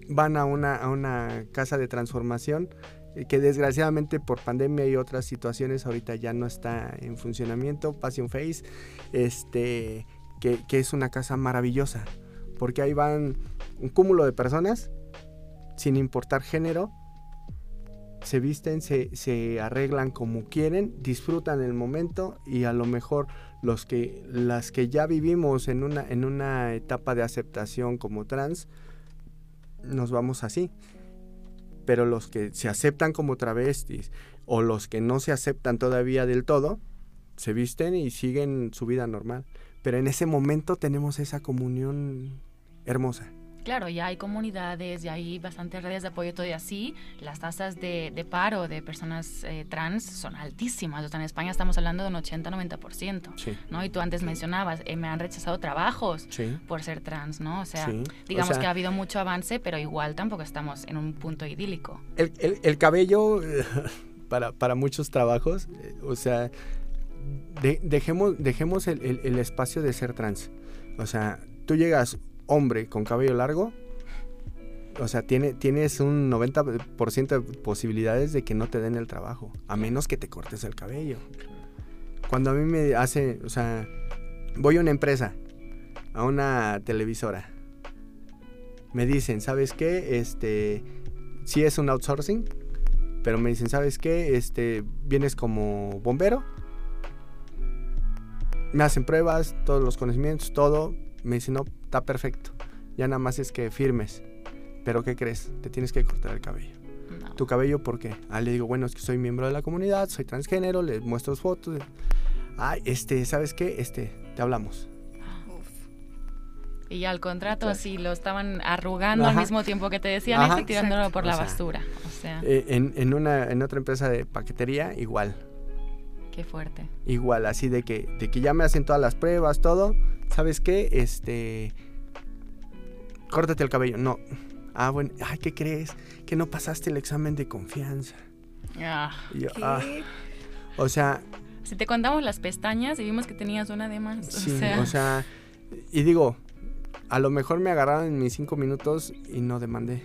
van a una, a una casa de transformación eh, que desgraciadamente por pandemia y otras situaciones ahorita ya no está en funcionamiento, Passion Face, este, que, es una casa maravillosa, porque ahí van un cúmulo de personas, sin importar género, se visten, se, se arreglan como quieren, disfrutan el momento y a lo mejor los que, las que ya vivimos en una, en una etapa de aceptación como trans, nos vamos así. Pero los que se aceptan como travestis o los que no se aceptan todavía del todo, se visten y siguen su vida normal. Pero en ese momento tenemos esa comunión hermosa. Claro, ya hay comunidades, ya hay bastantes redes de apoyo, todo y así, las tasas de, de paro de personas eh, trans son altísimas. O sea, en España estamos hablando de un 80-90%. Sí. ¿no? Y tú antes mencionabas, eh, me han rechazado trabajos Sí. por ser trans, ¿no? O sea, Sí. digamos O sea- que ha habido mucho avance, pero igual tampoco estamos en un punto idílico. El, el- el cabello, <laughs> para, para muchos trabajos, eh, o sea, de- dejemos, dejemos el, el- el espacio de ser trans. O sea, tú llegas hombre con cabello largo, o sea, tiene, tienes un 90% de posibilidades de que no te den el trabajo, a menos que te cortes el cabello. Cuando a mí me hace, o sea, voy a una empresa, a una televisora, me dicen, ¿sabes qué? Este, sí es un outsourcing, pero me dicen, ¿sabes qué? Este, vienes como bombero. Me hacen pruebas, todos los conocimientos, todo. Me dicen, no, está perfecto. Ya nada más es que firmes. Pero ¿qué crees? Te tienes que cortar el cabello. No. ¿Tu cabello por qué? Ah, le digo, bueno, es que soy miembro de la comunidad, soy transgénero, les muestro fotos. Ay, este, ¿sabes qué? Este, te hablamos. Y ya el contrato, si lo estaban arrugando al mismo tiempo que te decían Ajá. tirándolo Exacto. por O la sea, basura. O sea, Eh, en, en una, en otra empresa de paquetería, igual. Qué fuerte. Igual, así de que, de que ya me hacen todas las pruebas, todo. ¿Sabes qué? Este. Córtate el cabello. No. Ah, bueno. Ay, ¿qué crees? Que no pasaste el examen de confianza. Ah. Yo, ¿Qué? ah, o sea, Si te contamos las pestañas y vimos que tenías una de más. sí, o sea, o sea. Y digo, a lo mejor me agarraron en mis cinco minutos y no demandé.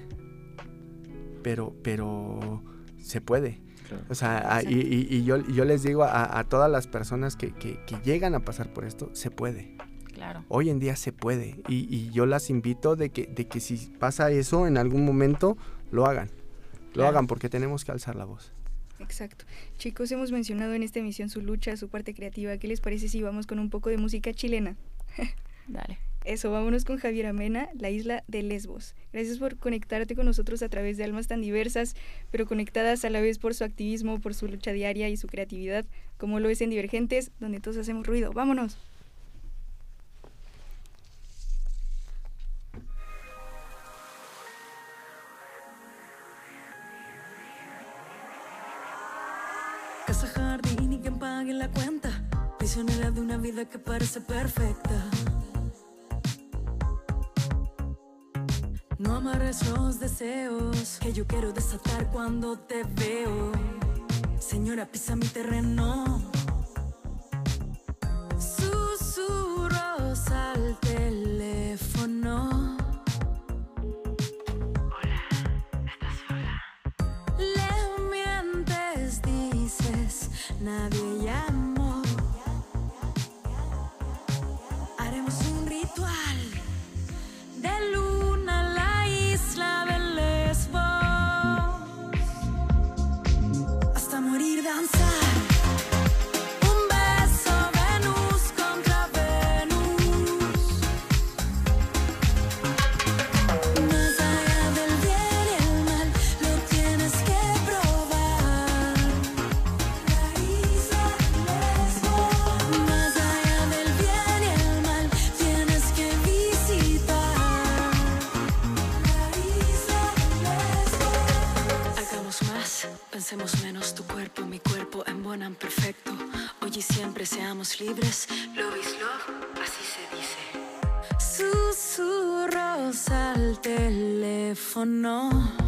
Pero, pero. Se puede. Claro. O sea, a- y, y- y yo, yo les digo a, a todas las personas que, que- que llegan a pasar por esto, se puede. claro. Hoy en día se puede. Y, y yo las invito de que, de que si pasa eso en algún momento, lo hagan. Lo Claro. hagan porque tenemos que alzar la voz. Exacto. Chicos, hemos mencionado en esta emisión su lucha, su parte creativa. ¿Qué les parece si vamos con un poco de música chilena? <laughs> Dale. Eso, vámonos con Javier Amena, la isla de Lesbos. Gracias por conectarte con nosotros a través de almas tan diversas, pero conectadas a la vez por su activismo, por su lucha diaria y su creatividad, como lo es en Divergentes, donde todos hacemos ruido. ¡Vámonos! Casa, jardín y quien pague la cuenta. Prisionera de una vida que parece perfecta. No amarres los deseos que yo quiero desatar cuando te veo. Señora, pisa mi terreno. Susurros al teléfono. Le mientes, dices, nadie teléfono.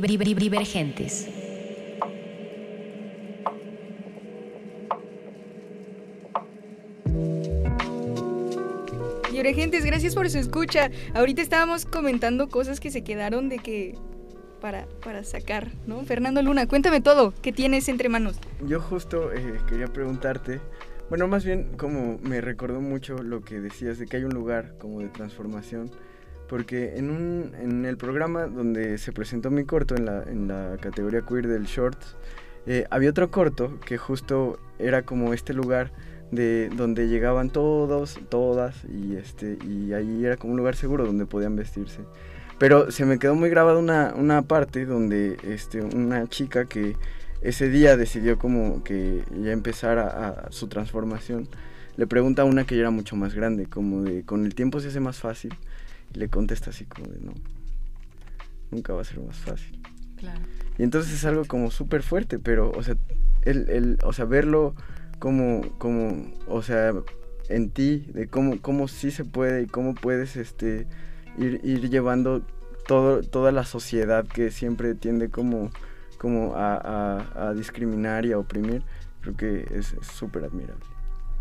Divergentes. Divergentes, gracias por su escucha. Ahorita estábamos comentando cosas que se quedaron de que para, para sacar, ¿no? Fernando Luna, cuéntame todo, ¿qué tienes entre manos? Yo justo eh, quería preguntarte, bueno, más bien como me recordó mucho lo que decías de que hay un lugar como de transformación, porque en, un, en el programa donde se presentó mi corto en la, en la categoría queer del shorts, eh, había otro corto que justo era como este lugar de donde llegaban todos, todas, y, este, y ahí era como un lugar seguro donde podían vestirse. Pero se me quedó muy grabada una, una parte donde este, una chica que ese día decidió como que ya empezara a, su transformación, le pregunta a una que ya era mucho más grande, como de, con el tiempo se hace más fácil, y le contesta así como de, no, nunca va a ser más fácil. Claro. Y entonces es algo como súper fuerte, pero, o sea, el, el, o sea, verlo como, como, o sea, en ti, de cómo, cómo sí se puede y cómo puedes, este, ir, ir llevando todo, toda la sociedad que siempre tiende como, como a, a- a discriminar y a oprimir, creo que es es súper admirable.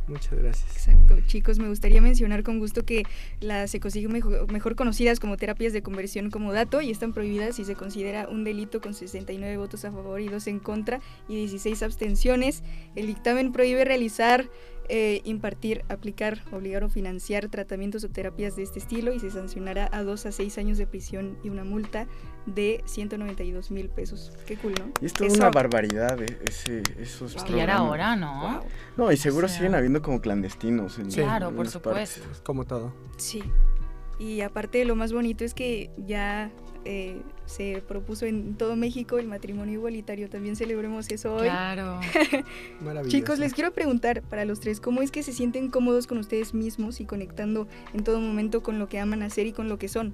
Muchas gracias. Exacto, chicos, me gustaría mencionar con gusto que las ecosigue mejor, mejor conocidas como terapias de conversión como dato y están prohibidas si se considera un delito con 69 votos a favor y 2 en contra y 16 abstenciones. El dictamen prohíbe realizar, eh, impartir, aplicar, obligar o financiar tratamientos o terapias de este estilo y se sancionará a 2 a 6 años de prisión y una multa de 192 mil pesos. Qué cool, ¿no? Y es toda Eso- una barbaridad eh, ese, esos Es que ya era programas. hora, ¿no? Wow. No, y seguro O sea- siguen habiendo como clandestinos. En, Claro, en por unas partes. supuesto. Como todo. Sí. Y aparte lo más bonito es que ya eh, se propuso en todo México el matrimonio igualitario. También celebremos eso hoy. Claro. <laughs> Maravilloso. Chicos, les quiero preguntar para los tres, ¿cómo es que se sienten cómodos con ustedes mismos y conectando en todo momento con lo que aman hacer y con lo que son?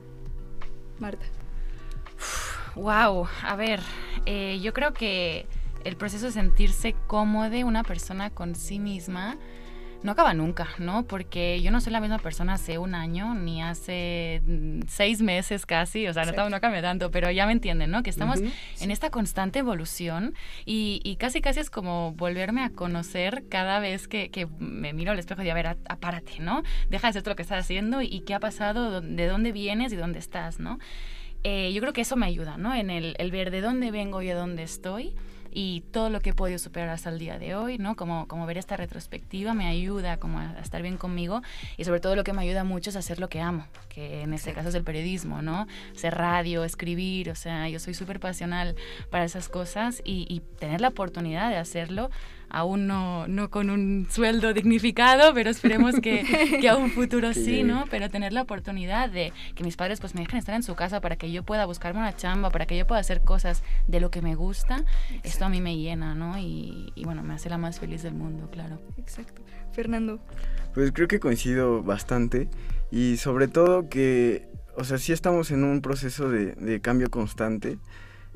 Marta. Wow, a ver, eh, yo creo que el proceso de sentirse cómodo una persona con sí misma no acaba nunca, ¿no? Porque yo no soy la misma persona hace un año ni hace mm, seis meses casi, o sea, no, Exacto. no cambia tanto, pero ya me entienden, ¿no? Que estamos en esta constante evolución y, y casi casi es como volverme a conocer cada vez que, que me miro al espejo y a ver, apárate, ¿no? Deja de hacer todo lo que estás haciendo y, y qué ha pasado, de dónde vienes y dónde estás, ¿no? Eh, yo creo que eso me ayuda, ¿no? En el, el ver de dónde vengo y a dónde estoy y todo lo que he podido superar hasta el día de hoy, ¿no? Como, como ver esta retrospectiva me ayuda como a, a estar bien conmigo y sobre todo lo que me ayuda mucho es hacer lo que amo, que en este caso es el periodismo, ¿no? Hacer radio, escribir, o sea, yo soy súper pasional para esas cosas y, y tener la oportunidad de hacerlo aún no, no con un sueldo dignificado, pero esperemos que, que a un futuro <laughs> sí. ¿no? Pero tener la oportunidad de que mis padres pues me dejen estar en su casa para que yo pueda buscarme una chamba, para que yo pueda hacer cosas de lo que me gusta, esto a mí me llena, ¿no? Y, y bueno, me hace la más feliz del mundo, claro. Exacto. Fernando. Pues creo que coincido bastante y sobre todo que, o sea, sí estamos en un proceso de, de cambio constante,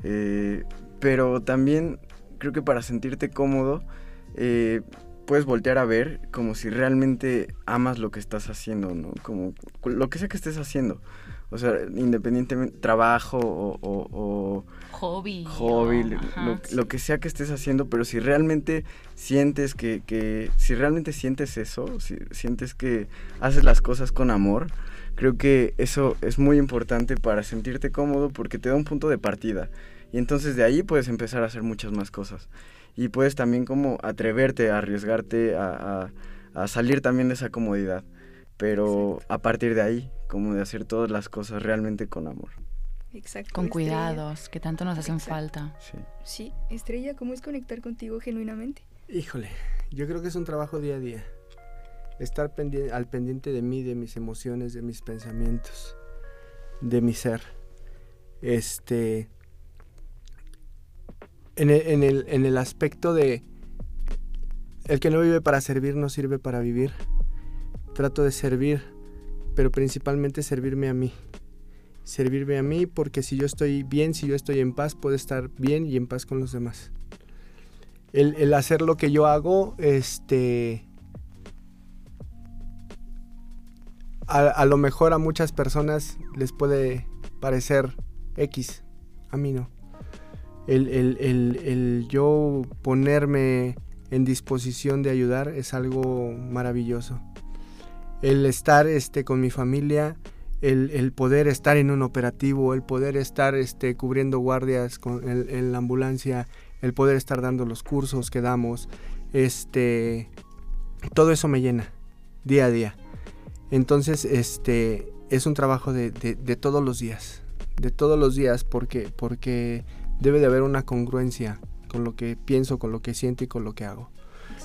eh, pero también creo que para sentirte cómodo eh, puedes voltear a ver como si realmente amas lo que estás haciendo, ¿no? Como lo que sea que estés haciendo. O sea, independientemente, trabajo o- o- o Hobby. hobby, o- lo- ajá, lo, sí. lo que sea que estés haciendo, pero si realmente sientes que, que- si realmente sientes eso, si sientes que haces las cosas con amor, creo que eso es muy importante para sentirte cómodo porque te da un punto de partida. Y entonces de ahí puedes empezar a hacer muchas más cosas. Y puedes también como atreverte a arriesgarte a, a- a salir también de esa comodidad. Pero a partir de ahí, como de hacer todas las cosas realmente con amor. Exacto. Con Estrella. cuidados, que tanto nos hacen Exacto. falta. Sí. Sí, Estrella, ¿cómo es conectar contigo genuinamente? Híjole, yo creo que es un trabajo día a día. Estar al pendiente de mí, de mis emociones, de mis pensamientos, de mi ser. Este. En el, en el, en el aspecto de. El que no vive para servir no sirve para vivir. Trato de servir, pero principalmente servirme a mí. Servirme a mí porque si yo estoy bien, si yo estoy en paz, puedo estar bien y en paz con los demás el, el hacer lo que yo hago, este... A, a lo mejor a muchas personas les puede parecer X, a mí no. El, el- el- el yo ponerme en disposición de ayudar es algo maravilloso. El estar este, con mi familia, el, el poder estar en un operativo, el poder estar este, cubriendo guardias con en la ambulancia, el poder estar dando los cursos que damos, este, todo eso me llena día a día. Entonces, este, es un trabajo de, de- de todos los días, de todos los días, porque, porque debe de haber una congruencia con lo que pienso, con lo que siento y con lo que hago.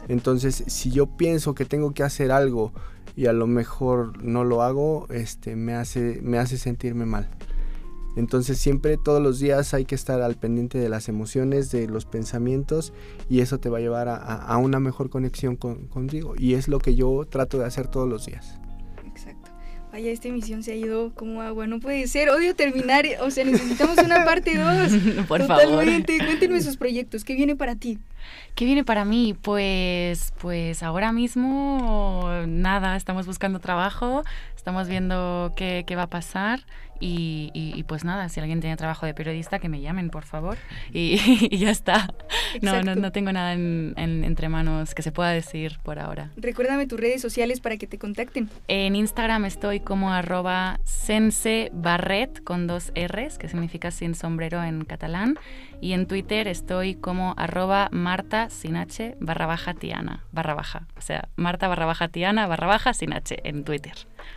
Entonces, si yo pienso que tengo que hacer algo y a lo mejor no lo hago, este, me hace, me hace sentirme mal. Entonces siempre, todos los días hay que estar al pendiente de las emociones, de los pensamientos y eso te va a llevar a, a- una mejor conexión con, contigo. Y es lo que yo trato de hacer todos los días. Vaya, esta emisión se ha ido como agua. No puede ser. Odio terminar. O sea, necesitamos una parte 2. <laughs> Por favor. Totalmente. Cuéntenme sus proyectos. ¿Qué viene para ti? ¿Qué viene para mí? Pues, pues ahora mismo nada, estamos buscando trabajo, estamos viendo qué, qué va a pasar y, y- y pues nada, si alguien tiene trabajo de periodista que me llamen, por favor. Y, <laughs> y ya está. No, no, no tengo nada en- en- entre manos que se pueda decir por ahora. Recuérdame tus redes sociales para que te contacten. En Instagram estoy como arroba sensebarret con dos R's, que significa sin sombrero en catalán. Y en Twitter estoy como arroba marta sin H barra baja tiana barra baja. O sea, marta barra baja tiana barra baja sin H en Twitter.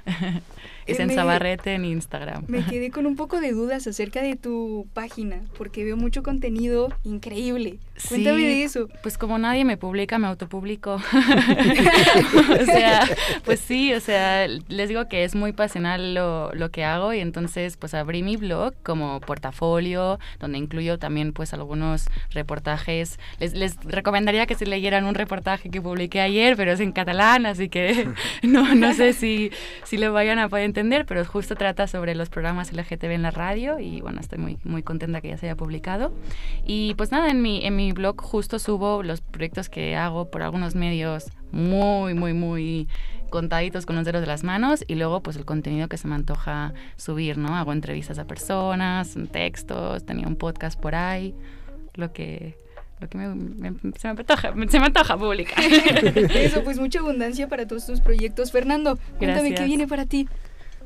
<laughs> y Eh, sensabarret en Instagram. Me <laughs> quedé con un poco de dudas acerca de tu página, porque veo mucho contenido increíble. Cuéntame Sí, de eso. Pues como nadie me publica, me autopublico. <laughs> o sea, pues sí, o sea, les digo que es muy pasional lo, lo que hago y entonces pues abrí mi blog como portafolio, donde incluyo también pues algunos reportajes. Les, les recomendaría que se leyeran un reportaje que publiqué ayer, pero es en catalán, así que <laughs> no, no sé si, si lo vayan a poder entender, pero justo trata sobre los programas LGTB en la radio y bueno, estoy muy, muy contenta que ya se haya publicado. Y pues nada, en mi, en mi blog justo subo los proyectos que hago por algunos medios muy, muy, muy contaditos con los dedos de las manos y luego pues el contenido que se me antoja subir, ¿no? Hago entrevistas a personas, textos, tenía un podcast por ahí, lo que, lo que me- me- se, me antoja, se me antoja publicar. <laughs> Eso, pues mucha abundancia para todos tus proyectos. Fernando, cuéntame qué Gracias. viene para ti.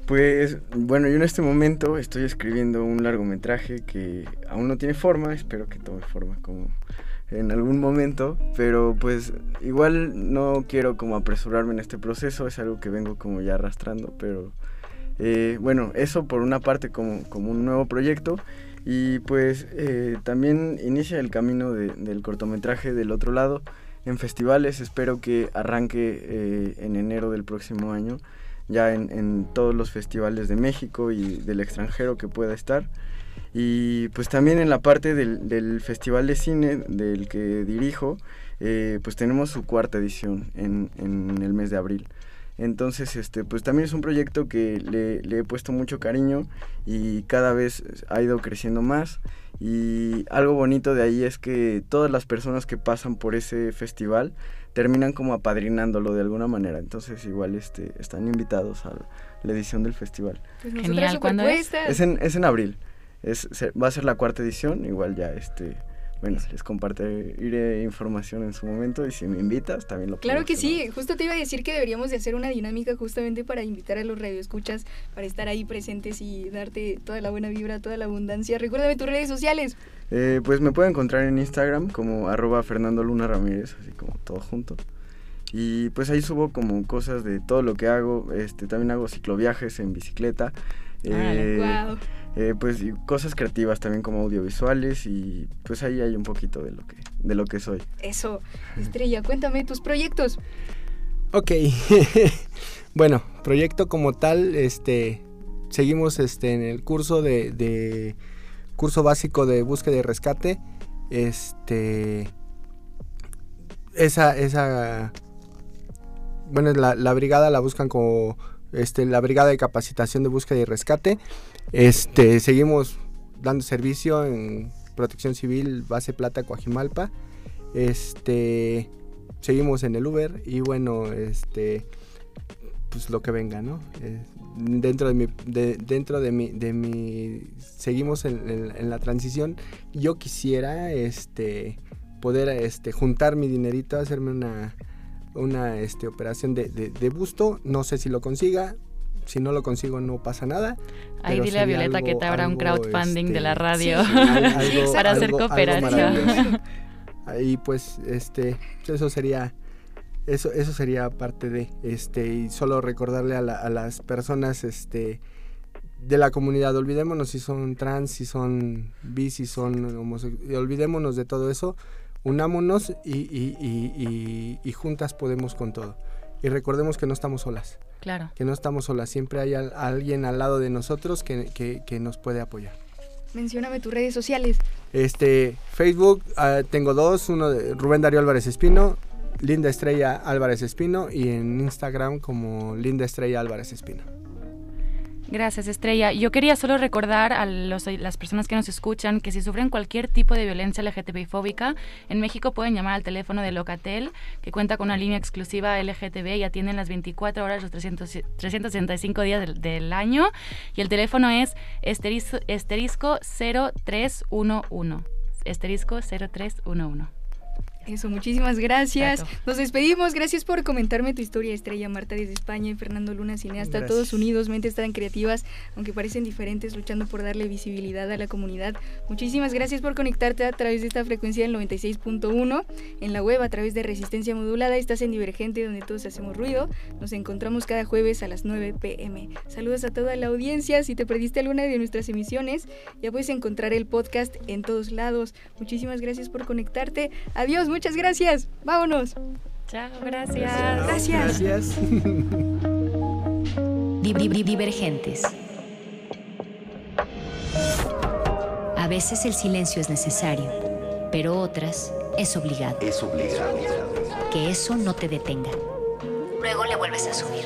Pues bueno, yo en este momento estoy escribiendo un largometraje que aún no tiene forma, espero que tome forma como en algún momento, pero pues igual no quiero como apresurarme en este proceso, es algo que vengo como ya arrastrando, pero eh, bueno, eso por una parte como, como un nuevo proyecto y pues eh, también inicia el camino de- del cortometraje del otro lado en festivales, espero que arranque eh, en enero del próximo año ya en, en todos los festivales de México y del extranjero que pueda estar. Y pues también en la parte del, del Festival de Cine del que dirijo, eh, pues tenemos su cuarta edición en, en el mes de abril. Entonces, este, pues también es un proyecto que le, le he puesto mucho cariño y cada vez ha ido creciendo más. Y algo bonito de ahí es que todas las personas que pasan por ese festival terminan como apadrinándolo de alguna manera. Entonces igual este, están invitados a la edición del festival. Pues Genial, ¿cuándo. Es en, es en abril. Es, se- va a ser la cuarta edición. Igual ya este... Bueno, les compartiré información en su momento y si me invitas también lo Claro que sí, justo te iba a decir que deberíamos de hacer una dinámica justamente para invitar a los radioescuchas, para estar ahí presentes y darte toda la buena vibra, toda la abundancia. Recuérdame tus redes sociales. Eh, pues me pueden encontrar en Instagram como arroba Fernando Luna Ramírez, así como todo junto. Y pues ahí subo como cosas de todo lo que hago. Este, también hago cicloviajes en bicicleta. Eh, Wow. Eh, pues y cosas creativas también como audiovisuales y pues ahí hay un poquito de lo que, de lo que soy. Eso, Estrella, cuéntame tus proyectos. Ok. <laughs> bueno, proyecto como tal, este, seguimos este, en el curso de, de- curso básico de búsqueda y rescate. Este, esa, esa, bueno, la, la brigada la buscan como, este, la brigada de capacitación de búsqueda y rescate. Este, seguimos dando servicio en Protección Civil Base Plata Coajimalpa. Este, seguimos en el Uber y bueno, este pues lo que venga, ¿no? Eh, dentro de mi, de- dentro de mi, de mi, seguimos en, la transición. Yo quisiera, este, poder, este, juntar mi dinerito, hacerme una, una, este, operación de, de- de busto. No sé si lo consiga. Si no lo consigo no pasa nada. Ahí dile a Violeta que te abra un crowdfunding de la este, radio sí, al- <laughs> algo- para hacer algo- cooperación. <laughs> Ahí pues este eso sería eso eso sería parte de este y solo recordarle a, la- a las personas este de la comunidad olvidémonos si son trans si son bis si son homosexuales olvidémonos de todo eso unámonos y- y- y juntas podemos con todo. Y recordemos que no estamos solas Claro. que no estamos solas siempre hay al- alguien al lado de nosotros que- que- que nos puede apoyar Mencióname tus redes sociales. este, Facebook ah, tengo dos, uno de Rubén Darío Álvarez Espino, Linda Estrella Álvarez Espino y en Instagram como Linda Estrella Álvarez Espino. Gracias, Estrella. Yo quería solo recordar a los- las personas que nos escuchan que si sufren cualquier tipo de violencia LGTBI fóbica, en México pueden llamar al teléfono de Locatel, que cuenta con una línea exclusiva LGTB y atienden las 24 horas, los 300 365 días del, año. Y el teléfono es esteris- esterisco 0311. Esterisco 0311. Eso, muchísimas gracias. Nos despedimos. Gracias por comentarme tu historia, Estrella Marta desde España y Fernando Luna, cineasta. Gracias. Todos unidos, mentes tan creativas, aunque parecen diferentes, luchando por darle visibilidad a la comunidad. Muchísimas gracias por conectarte a través de esta frecuencia del 96.1. En la web, a través de Resistencia Modulada, estás en Divergente, donde todos hacemos ruido. Nos encontramos cada jueves a las 9 pm. Saludos a toda la audiencia. Si te perdiste alguna de nuestras emisiones, ya puedes encontrar el podcast en todos lados. Muchísimas gracias por conectarte. Adiós, muchas gracias. Vámonos. Chao, gracias. Gracias. Gracias. <laughs> Di- di- di- Divergentes. A veces el silencio es necesario, pero otras es obligado. Es obligado. Que eso no te detenga. Luego le vuelves a subir.